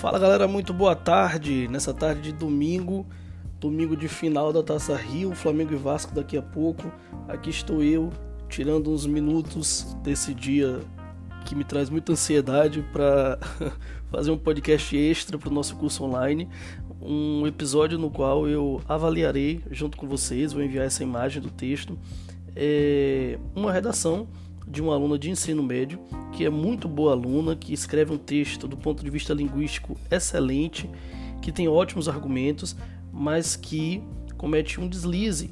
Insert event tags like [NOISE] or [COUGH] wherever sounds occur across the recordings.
Fala galera, muito boa tarde. Nessa tarde de domingo, domingo de final da Taça Rio, Flamengo e Vasco daqui a pouco. Aqui estou eu, tirando uns minutos desse dia que me traz muita ansiedade para [LAUGHS] fazer um podcast extra para o nosso curso online. Um episódio no qual eu avaliarei junto com vocês, vou enviar essa imagem do texto, é uma redação de uma aluna de ensino médio, que é muito boa aluna, que escreve um texto do ponto de vista linguístico excelente, que tem ótimos argumentos, mas que comete um deslize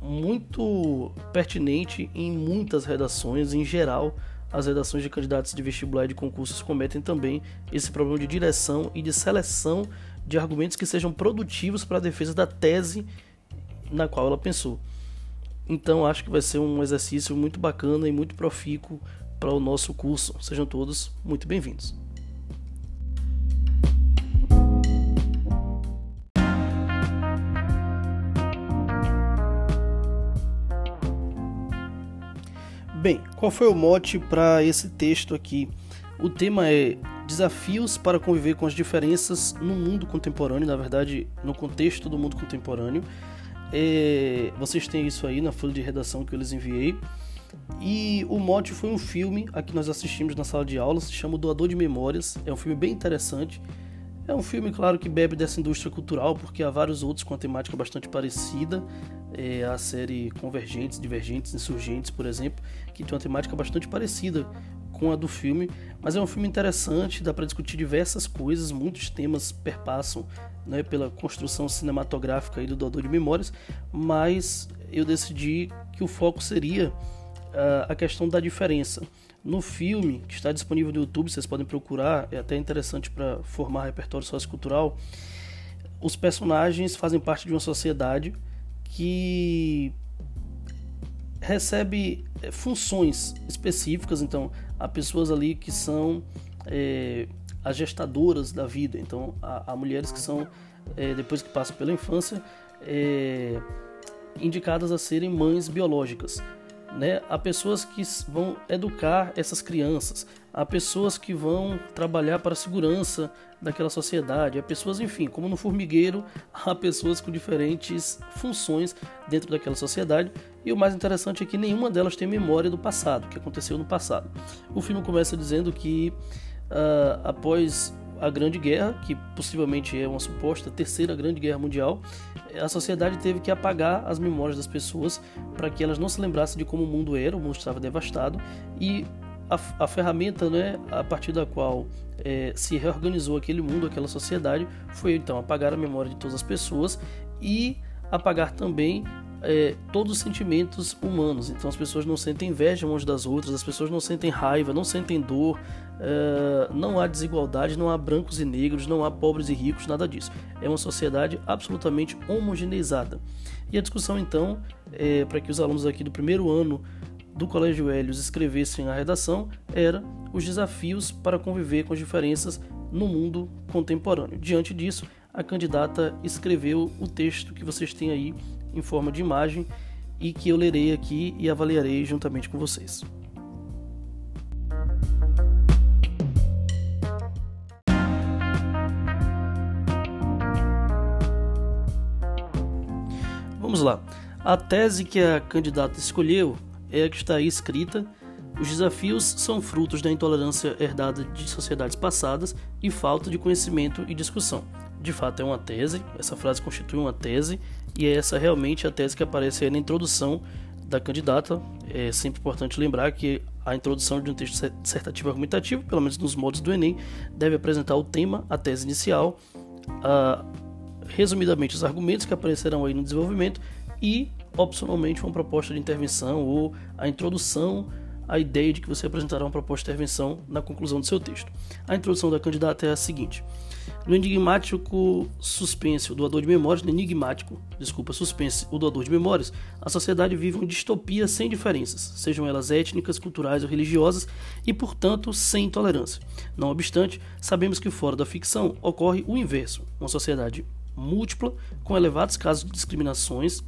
muito pertinente em muitas redações, em geral, as redações de candidatos de vestibular e de concursos cometem também esse problema de direção e de seleção de argumentos que sejam produtivos para a defesa da tese na qual ela pensou. Então acho que vai ser um exercício muito bacana e muito profícuo para o nosso curso. Sejam todos muito bem-vindos. Bem, qual foi o mote para esse texto aqui? O tema é desafios para conviver com as diferenças no mundo contemporâneo, na verdade, no contexto do mundo contemporâneo. É, vocês têm isso aí na folha de redação que eu lhes enviei. E o mote foi um filme a que nós assistimos na sala de aula, se chama O Doador de Memórias. É um filme bem interessante. É um filme, claro, que bebe dessa indústria cultural, porque há vários outros com a temática bastante parecida. É a série Convergentes, Divergentes, Insurgentes, por exemplo, que tem uma temática bastante parecida com a do filme, mas é um filme interessante, dá para discutir diversas coisas, muitos temas perpassam né, pela construção cinematográfica aí do Doador de Memórias, mas eu decidi que o foco seria uh, a questão da diferença. No filme, que está disponível no YouTube, vocês podem procurar, é até interessante para formar repertório sociocultural, os personagens fazem parte de uma sociedade que recebe é, funções específicas, então há pessoas ali que são é, as gestadoras da vida, então há, há mulheres que são, é, depois que passam pela infância, é, indicadas a serem mães biológicas. Né? Há pessoas que vão educar essas crianças, há pessoas que vão trabalhar para a segurança daquela sociedade, há pessoas, enfim, como no formigueiro, [LAUGHS] há pessoas com diferentes funções dentro daquela sociedade. E o mais interessante é que nenhuma delas tem memória do passado, que aconteceu no passado. O filme começa dizendo que uh, após a Grande Guerra, que possivelmente é uma suposta terceira Grande Guerra Mundial, a sociedade teve que apagar as memórias das pessoas para que elas não se lembrassem de como o mundo era, o mundo estava devastado e a, a ferramenta, né, a partir da qual é, se reorganizou aquele mundo, aquela sociedade, foi então apagar a memória de todas as pessoas e apagar também é, todos os sentimentos humanos. Então as pessoas não sentem inveja umas das outras, as pessoas não sentem raiva, não sentem dor, é, não há desigualdade, não há brancos e negros, não há pobres e ricos, nada disso. É uma sociedade absolutamente homogeneizada. E a discussão então, é, para que os alunos aqui do primeiro ano do Colégio Hélios escrevessem a redação, era os desafios para conviver com as diferenças no mundo contemporâneo. Diante disso, a candidata escreveu o texto que vocês têm aí em forma de imagem e que eu lerei aqui e avaliarei juntamente com vocês. Vamos lá. A tese que a candidata escolheu é a que está aí escrita. Os desafios são frutos da intolerância herdada de sociedades passadas e falta de conhecimento e discussão de fato é uma tese, essa frase constitui uma tese, e é essa realmente a tese que aparece aí na introdução da candidata. É sempre importante lembrar que a introdução de um texto dissertativo argumentativo, pelo menos nos modos do Enem, deve apresentar o tema, a tese inicial, a, resumidamente os argumentos que aparecerão aí no desenvolvimento e, opcionalmente, uma proposta de intervenção ou a introdução a ideia de que você apresentará uma proposta de intervenção na conclusão do seu texto. A introdução da candidata é a seguinte: no enigmático suspense, o doador de memórias, no enigmático, desculpa, suspense, o doador de memórias, a sociedade vive uma distopia sem diferenças, sejam elas étnicas, culturais ou religiosas, e portanto sem intolerância. Não obstante, sabemos que fora da ficção ocorre o inverso, uma sociedade múltipla com elevados casos de discriminações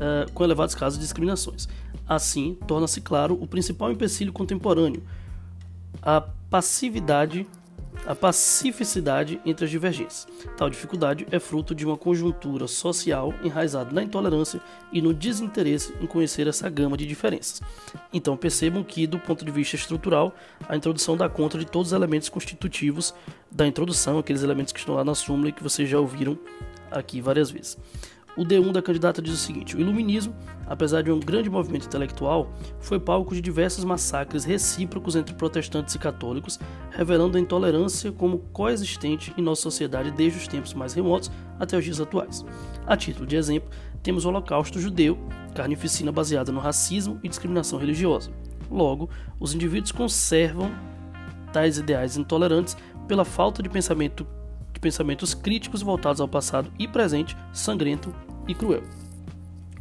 uh, com elevados casos de discriminações. Assim, torna-se claro o principal empecilho contemporâneo, a passividade a pacificidade entre as divergências. Tal dificuldade é fruto de uma conjuntura social enraizada na intolerância e no desinteresse em conhecer essa gama de diferenças. Então percebam que, do ponto de vista estrutural, a introdução dá conta de todos os elementos constitutivos da introdução, aqueles elementos que estão lá na súmula e que vocês já ouviram aqui várias vezes. O D1 da candidata diz o seguinte: o iluminismo, apesar de um grande movimento intelectual, foi palco de diversos massacres recíprocos entre protestantes e católicos, revelando a intolerância como coexistente em nossa sociedade desde os tempos mais remotos até os dias atuais. A título de exemplo, temos o Holocausto judeu, carnificina baseada no racismo e discriminação religiosa. Logo, os indivíduos conservam tais ideais intolerantes pela falta de pensamento de pensamentos críticos voltados ao passado e presente, sangrento e cruel.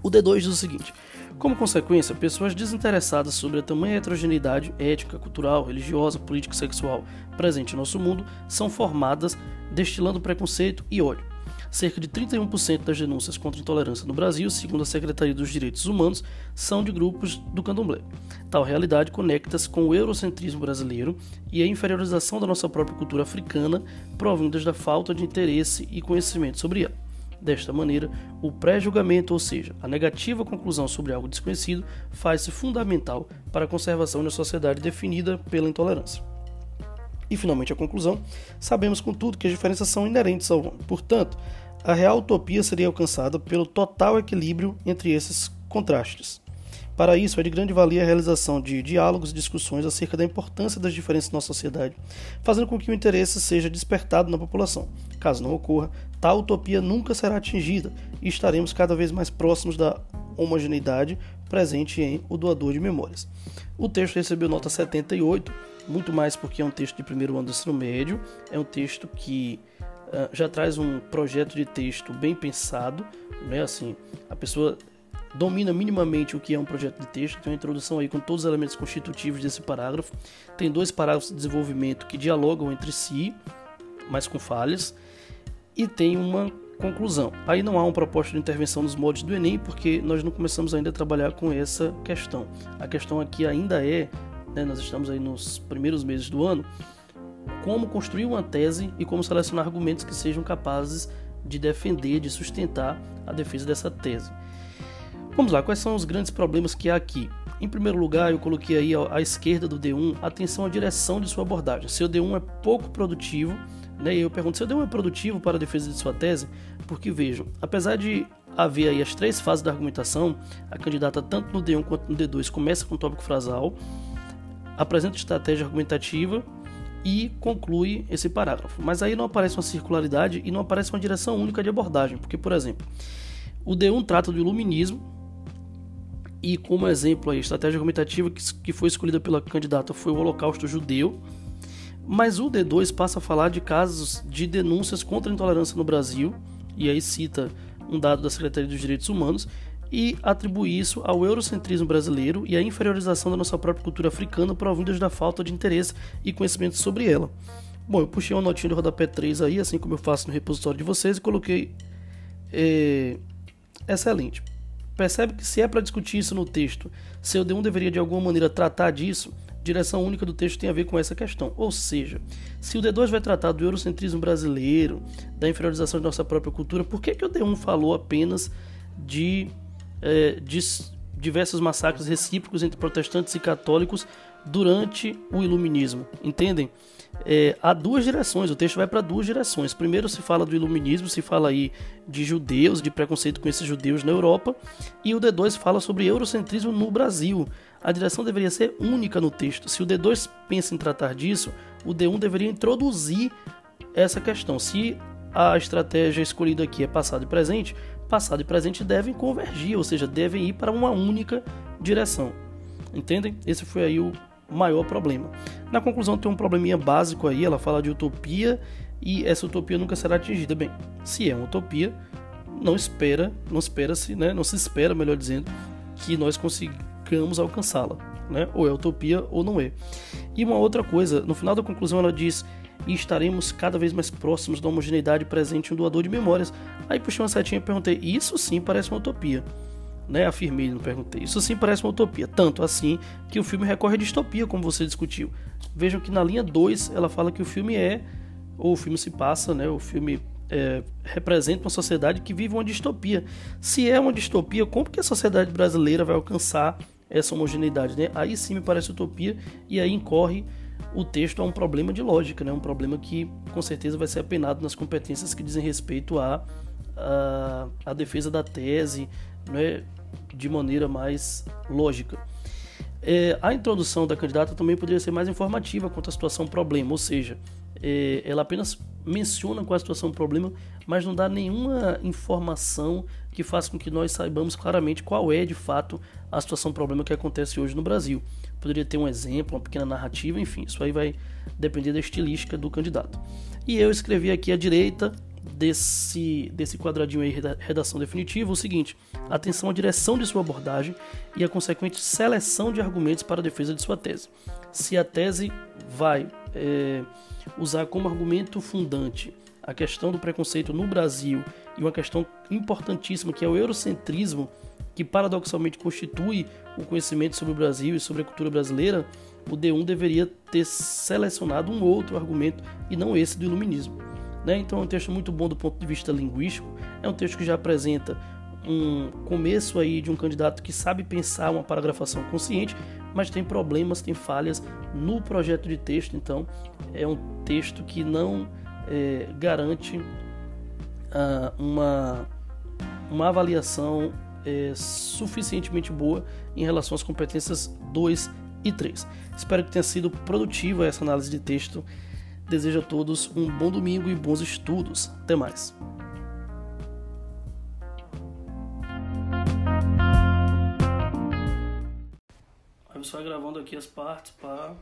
O D2 diz o seguinte: como consequência, pessoas desinteressadas sobre a tamanha heterogeneidade étnica, cultural, religiosa, política e sexual presente em nosso mundo são formadas destilando preconceito e ódio. Cerca de 31% das denúncias contra intolerância no Brasil, segundo a Secretaria dos Direitos Humanos, são de grupos do candomblé. Tal realidade conecta-se com o eurocentrismo brasileiro e a inferiorização da nossa própria cultura africana, provindas da falta de interesse e conhecimento sobre ela. Desta maneira, o pré-julgamento, ou seja, a negativa conclusão sobre algo desconhecido, faz-se fundamental para a conservação uma sociedade definida pela intolerância. E finalmente a conclusão: sabemos contudo que as diferenças são inerentes ao homem. Portanto, a real utopia seria alcançada pelo total equilíbrio entre esses contrastes. Para isso, é de grande valia a realização de diálogos e discussões acerca da importância das diferenças na sociedade, fazendo com que o interesse seja despertado na população. Caso não ocorra, tal utopia nunca será atingida e estaremos cada vez mais próximos da homogeneidade presente em O Doador de Memórias. O texto recebeu nota 78, muito mais porque é um texto de primeiro ano do ensino médio, é um texto que uh, já traz um projeto de texto bem pensado, né? Assim, a pessoa domina minimamente o que é um projeto de texto, tem uma introdução aí com todos os elementos constitutivos desse parágrafo. Tem dois parágrafos de desenvolvimento que dialogam entre si, mas com falhas, e tem uma conclusão. Aí não há uma proposta de intervenção nos moldes do Enem, porque nós não começamos ainda a trabalhar com essa questão. A questão aqui ainda é, né, nós estamos aí nos primeiros meses do ano, como construir uma tese e como selecionar argumentos que sejam capazes de defender, de sustentar a defesa dessa tese. Vamos lá, quais são os grandes problemas que há aqui? Em primeiro lugar, eu coloquei aí à esquerda do D1 atenção à direção de sua abordagem. Seu D1 é pouco produtivo, né? E eu pergunto, seu D1 é produtivo para a defesa de sua tese? Porque vejam, apesar de haver aí as três fases da argumentação, a candidata tanto no D1 quanto no D2 começa com o tópico frasal, apresenta estratégia argumentativa e conclui esse parágrafo. Mas aí não aparece uma circularidade e não aparece uma direção única de abordagem, porque por exemplo, o D1 trata do iluminismo, e como exemplo, a estratégia argumentativa que, foi escolhida pela candidata foi o Holocausto Judeu. Mas o D2 passa a falar de casos de denúncias contra a intolerância no Brasil, e aí cita um dado da Secretaria dos Direitos Humanos, e atribui isso ao eurocentrismo brasileiro e à inferiorização da nossa própria cultura africana provindas da falta de interesse e conhecimento sobre ela. Bom, eu puxei uma notinha do rodapé 3 aí, assim como eu faço no repositório de vocês, e coloquei é, excelente percebe que se é para discutir isso no texto, seu D1 deveria de alguma maneira tratar disso, direção única do texto tem a ver com essa questão. Ou seja, se o D2 vai tratar do eurocentrismo brasileiro, da inferiorização de nossa própria cultura, por que, que o D1 falou apenas de, é, de diversos massacres recíprocos entre protestantes e católicos durante o iluminismo? Entendem? é, há duas direções, o texto vai para duas direções. Primeiro se fala do iluminismo, se fala aí de judeus, de preconceito com esses judeus na Europa, e o D2 fala sobre eurocentrismo no Brasil. A direção deveria ser única no texto. Se o D2 pensa em tratar disso, o D1 deveria introduzir essa questão. Se a estratégia escolhida aqui é passado e presente, passado e presente devem convergir, ou seja, devem ir para uma única direção. Entendem? Esse foi aí o maior problema. Na conclusão tem um probleminha básico aí, ela fala de utopia e essa utopia nunca será atingida. Bem, se é uma utopia, não espera, não espera-se, né, não se espera, melhor dizendo, que nós consigamos alcançá-la, né? Ou é utopia ou não é. E uma outra coisa, no final da conclusão ela diz e estaremos cada vez mais próximos da homogeneidade presente em um doador de memórias. Aí puxei uma setinha e perguntei: Isso sim parece uma utopia né, afirmei, não perguntei. Isso sim parece uma utopia, tanto assim que o filme recorre à distopia, como você discutiu. Vejam que na linha 2 ela fala que o filme é ou o filme se passa, né, o filme é, representa uma sociedade que vive uma distopia. Se é uma distopia, como que a sociedade brasileira vai alcançar essa homogeneidade? Né? Aí sim me parece utopia e aí incorre o texto a um problema de lógica, né? um problema que com certeza vai ser apenado nas competências que dizem respeito à a, a, a, defesa da tese né? De maneira mais lógica. É, a introdução da candidata também poderia ser mais informativa quanto à situação problema, ou seja, é, ela apenas menciona qual é a situação problema, mas não dá nenhuma informação que faça com que nós saibamos claramente qual é de fato a situação problema que acontece hoje no Brasil. Poderia ter um exemplo, uma pequena narrativa, enfim, isso aí vai depender da estilística do candidato. E eu escrevi aqui à direita desse, desse quadradinho aí, redação definitiva, o seguinte: atenção à direção de sua abordagem e a consequente seleção de argumentos para a defesa de sua tese. Se a tese vai é, usar como argumento fundante a questão do preconceito no Brasil e uma questão importantíssima que é o eurocentrismo, que paradoxalmente constitui o conhecimento sobre o Brasil e sobre a cultura brasileira, o D1 deveria ter selecionado um outro argumento e não esse do iluminismo. Né? Então é um texto muito bom do ponto de vista linguístico, é um texto que já apresenta um começo aí de um candidato que sabe pensar uma paragrafação consciente, mas tem problemas, tem falhas no projeto de texto, então é um texto que não é, garante ah, uma, uma avaliação é, suficientemente boa em relação às competências 2 e 3. Espero que tenha sido produtiva essa análise de texto. Desejo a todos um bom domingo e bons estudos. Até mais. Você vai gravando aqui as partes para